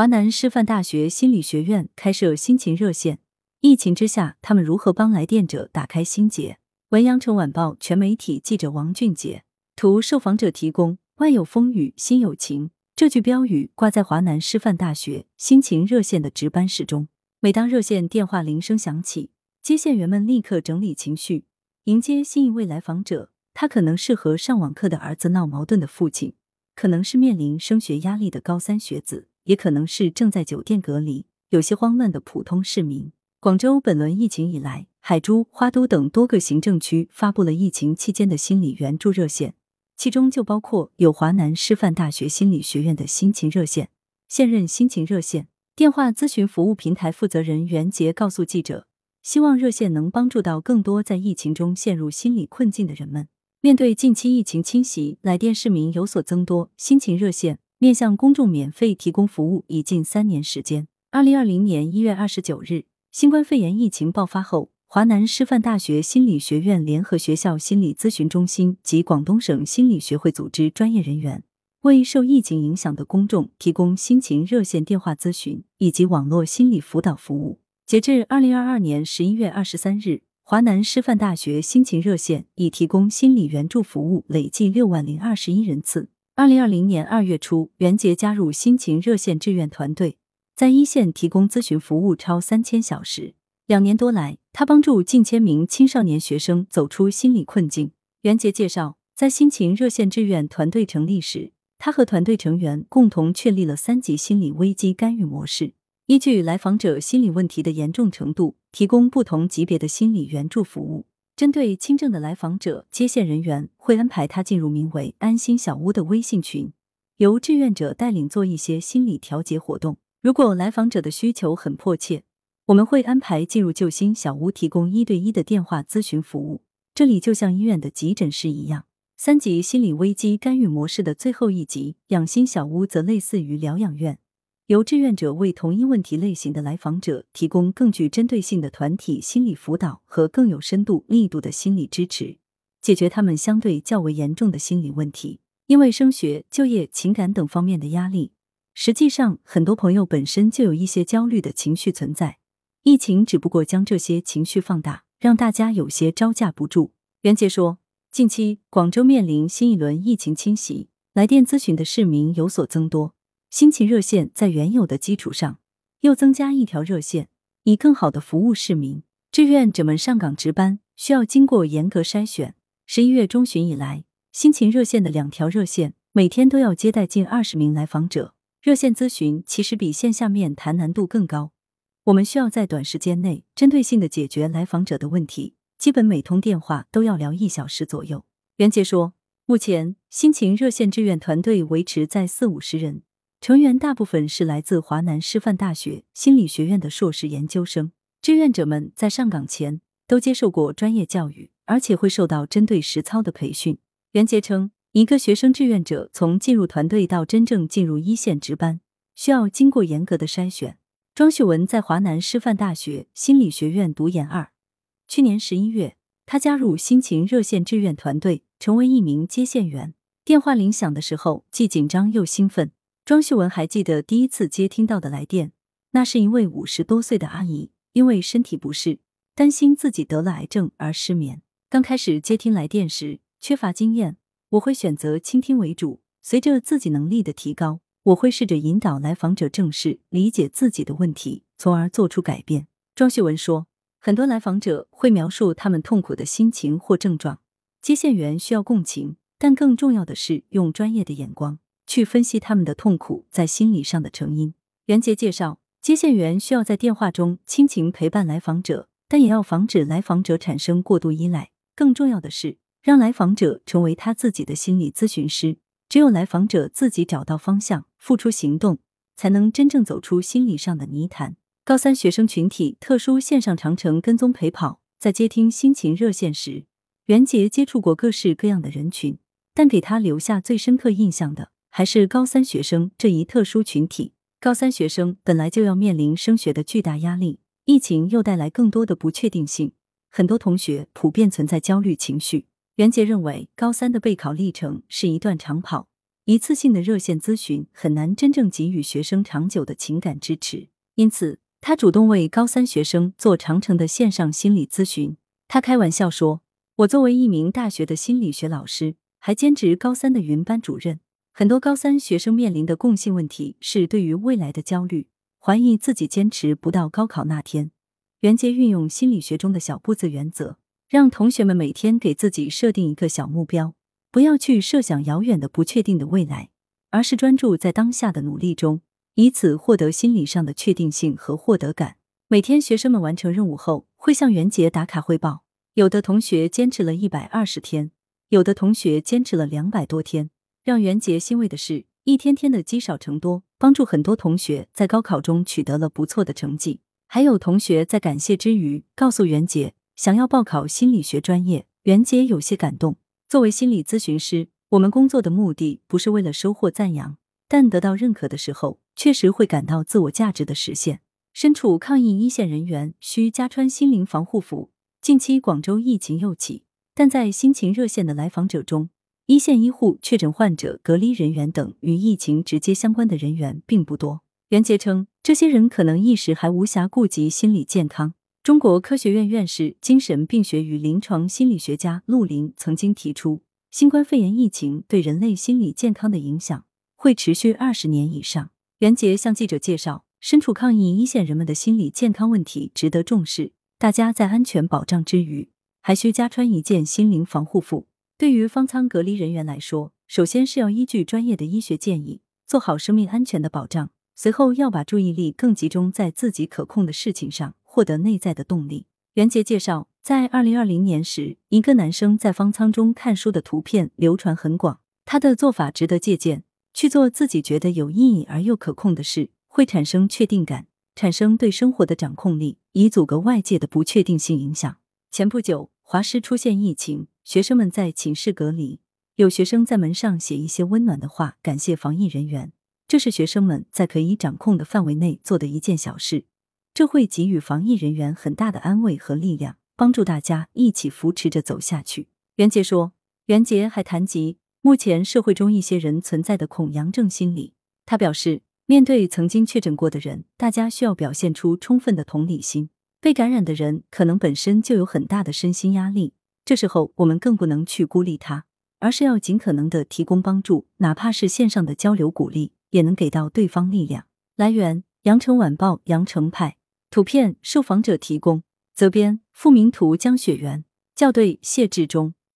华南师范大学心理学院开设心情热线，疫情之下，他们如何帮来电者打开心结？文阳城晚报全媒体记者王俊杰图，受访者提供。外有风雨，心有情，这句标语挂在华南师范大学心情热线的值班室中。每当热线电话铃声响起，接线员们立刻整理情绪，迎接新一位来访者。他可能是和上网课的儿子闹矛盾的父亲，可能是面临升学压力的高三学子。也可能是正在酒店隔离、有些慌乱的普通市民。广州本轮疫情以来，海珠、花都等多个行政区发布了疫情期间的心理援助热线，其中就包括有华南师范大学心理学院的心情热线。现任心情热线电话咨询服务平台负责人袁杰告诉记者，希望热线能帮助到更多在疫情中陷入心理困境的人们。面对近期疫情侵袭，来电市民有所增多，心情热线。面向公众免费提供服务已近三年时间。二零二零年一月二十九日，新冠肺炎疫情爆发后，华南师范大学心理学院联合学校心理咨询中心及广东省心理学会组织专业人员，为受疫情影响的公众提供心情热线电话咨询以及网络心理辅导服务。截至二零二二年十一月二十三日，华南师范大学心情热线已提供心理援助服务累计六万零二十一人次。二零二零年二月初，袁杰加入心情热线志愿团队，在一线提供咨询服务超三千小时。两年多来，他帮助近千名青少年学生走出心理困境。袁杰介绍，在心情热线志愿团队成立时，他和团队成员共同确立了三级心理危机干预模式，依据来访者心理问题的严重程度，提供不同级别的心理援助服务。针对轻症的来访者，接线人员会安排他进入名为“安心小屋”的微信群，由志愿者带领做一些心理调节活动。如果来访者的需求很迫切，我们会安排进入救心小屋，提供一对一的电话咨询服务。这里就像医院的急诊室一样。三级心理危机干预模式的最后一级“养心小屋”则类似于疗养院。由志愿者为同一问题类型的来访者提供更具针对性的团体心理辅导和更有深度、力度的心理支持，解决他们相对较为严重的心理问题。因为升学、就业、情感等方面的压力，实际上很多朋友本身就有一些焦虑的情绪存在。疫情只不过将这些情绪放大，让大家有些招架不住。袁杰说，近期广州面临新一轮疫情侵袭，来电咨询的市民有所增多。心情热线在原有的基础上又增加一条热线，以更好的服务市民。志愿者们上岗值班需要经过严格筛选。十一月中旬以来，心情热线的两条热线每天都要接待近二十名来访者。热线咨询其实比线下面谈难度更高，我们需要在短时间内针对性的解决来访者的问题，基本每通电话都要聊一小时左右。袁杰说，目前心情热线志愿团队维持在四五十人。成员大部分是来自华南师范大学心理学院的硕士研究生。志愿者们在上岗前都接受过专业教育，而且会受到针对实操的培训。袁杰称，一个学生志愿者从进入团队到真正进入一线值班，需要经过严格的筛选。庄旭文在华南师范大学心理学院读研二，去年十一月，他加入心情热线志愿团队，成为一名接线员。电话铃响的时候，既紧张又兴奋。庄秀文还记得第一次接听到的来电，那是一位五十多岁的阿姨，因为身体不适，担心自己得了癌症而失眠。刚开始接听来电时，缺乏经验，我会选择倾听为主。随着自己能力的提高，我会试着引导来访者正视、理解自己的问题，从而做出改变。庄秀文说，很多来访者会描述他们痛苦的心情或症状，接线员需要共情，但更重要的是用专业的眼光。去分析他们的痛苦在心理上的成因。袁杰介绍，接线员需要在电话中亲情陪伴来访者，但也要防止来访者产生过度依赖。更重要的是，让来访者成为他自己的心理咨询师。只有来访者自己找到方向，付出行动，才能真正走出心理上的泥潭。高三学生群体特殊线上长城跟踪陪跑，在接听心情热线时，袁杰接触过各式各样的人群，但给他留下最深刻印象的。还是高三学生这一特殊群体。高三学生本来就要面临升学的巨大压力，疫情又带来更多的不确定性，很多同学普遍存在焦虑情绪。袁杰认为，高三的备考历程是一段长跑，一次性的热线咨询很难真正给予学生长久的情感支持，因此他主动为高三学生做长程的线上心理咨询。他开玩笑说：“我作为一名大学的心理学老师，还兼职高三的云班主任。很多高三学生面临的共性问题是对于未来的焦虑，怀疑自己坚持不到高考那天。”袁杰运用心理学中的小步子原则。让同学们每天给自己设定一个小目标，不要去设想遥远的不确定的未来，而是专注在当下的努力中，以此获得心理上的确定性和获得感。每天学生们完成任务后，会向袁杰打卡汇报。有的同学坚持了一百二十天，有的同学坚持了两百多天。让袁杰欣慰的是，一天天的积少成多，帮助很多同学在高考中取得了不错的成绩。还有同学在感谢之余，告诉袁杰。想要报考心理学专业，袁杰有些感动。作为心理咨询师，我们工作的目的不是为了收获赞扬，但得到认可的时候，确实会感到自我价值的实现。身处抗疫一线人员需加穿心灵防护服。近期广州疫情又起，但在心情热线的来访者中，一线医护、确诊患者、隔离人员等与疫情直接相关的人员并不多。袁杰称，这些人可能一时还无暇顾及心理健康。中国科学院院士、精神病学与临床心理学家陆林曾经提出，新冠肺炎疫情对人类心理健康的影响会持续二十年以上。袁杰向记者介绍，身处抗疫一线人们的心理健康问题值得重视，大家在安全保障之余，还需加穿一件心灵防护服。对于方舱隔离人员来说，首先是要依据专业的医学建议，做好生命安全的保障，随后要把注意力更集中在自己可控的事情上。获得内在的动力。袁杰介绍，在二零二零年时，一个男生在方舱中看书的图片流传很广。他的做法值得借鉴，去做自己觉得有意义而又可控的事，会产生确定感，产生对生活的掌控力，以阻隔外界的不确定性影响。前不久，华师出现疫情，学生们在寝室隔离，有学生在门上写一些温暖的话，感谢防疫人员。这是学生们在可以掌控的范围内做的一件小事。这会给予防疫人员很大的安慰和力量，帮助大家一起扶持着走下去。袁杰说，袁杰还谈及目前社会中一些人存在的恐阳症心理。他表示，面对曾经确诊过的人，大家需要表现出充分的同理心。被感染的人可能本身就有很大的身心压力，这时候我们更不能去孤立他，而是要尽可能的提供帮助，哪怕是线上的交流鼓励，也能给到对方力量。来源：羊城晚报羊城派。图片受访者提供，责编付明图江雪源，校对谢志忠。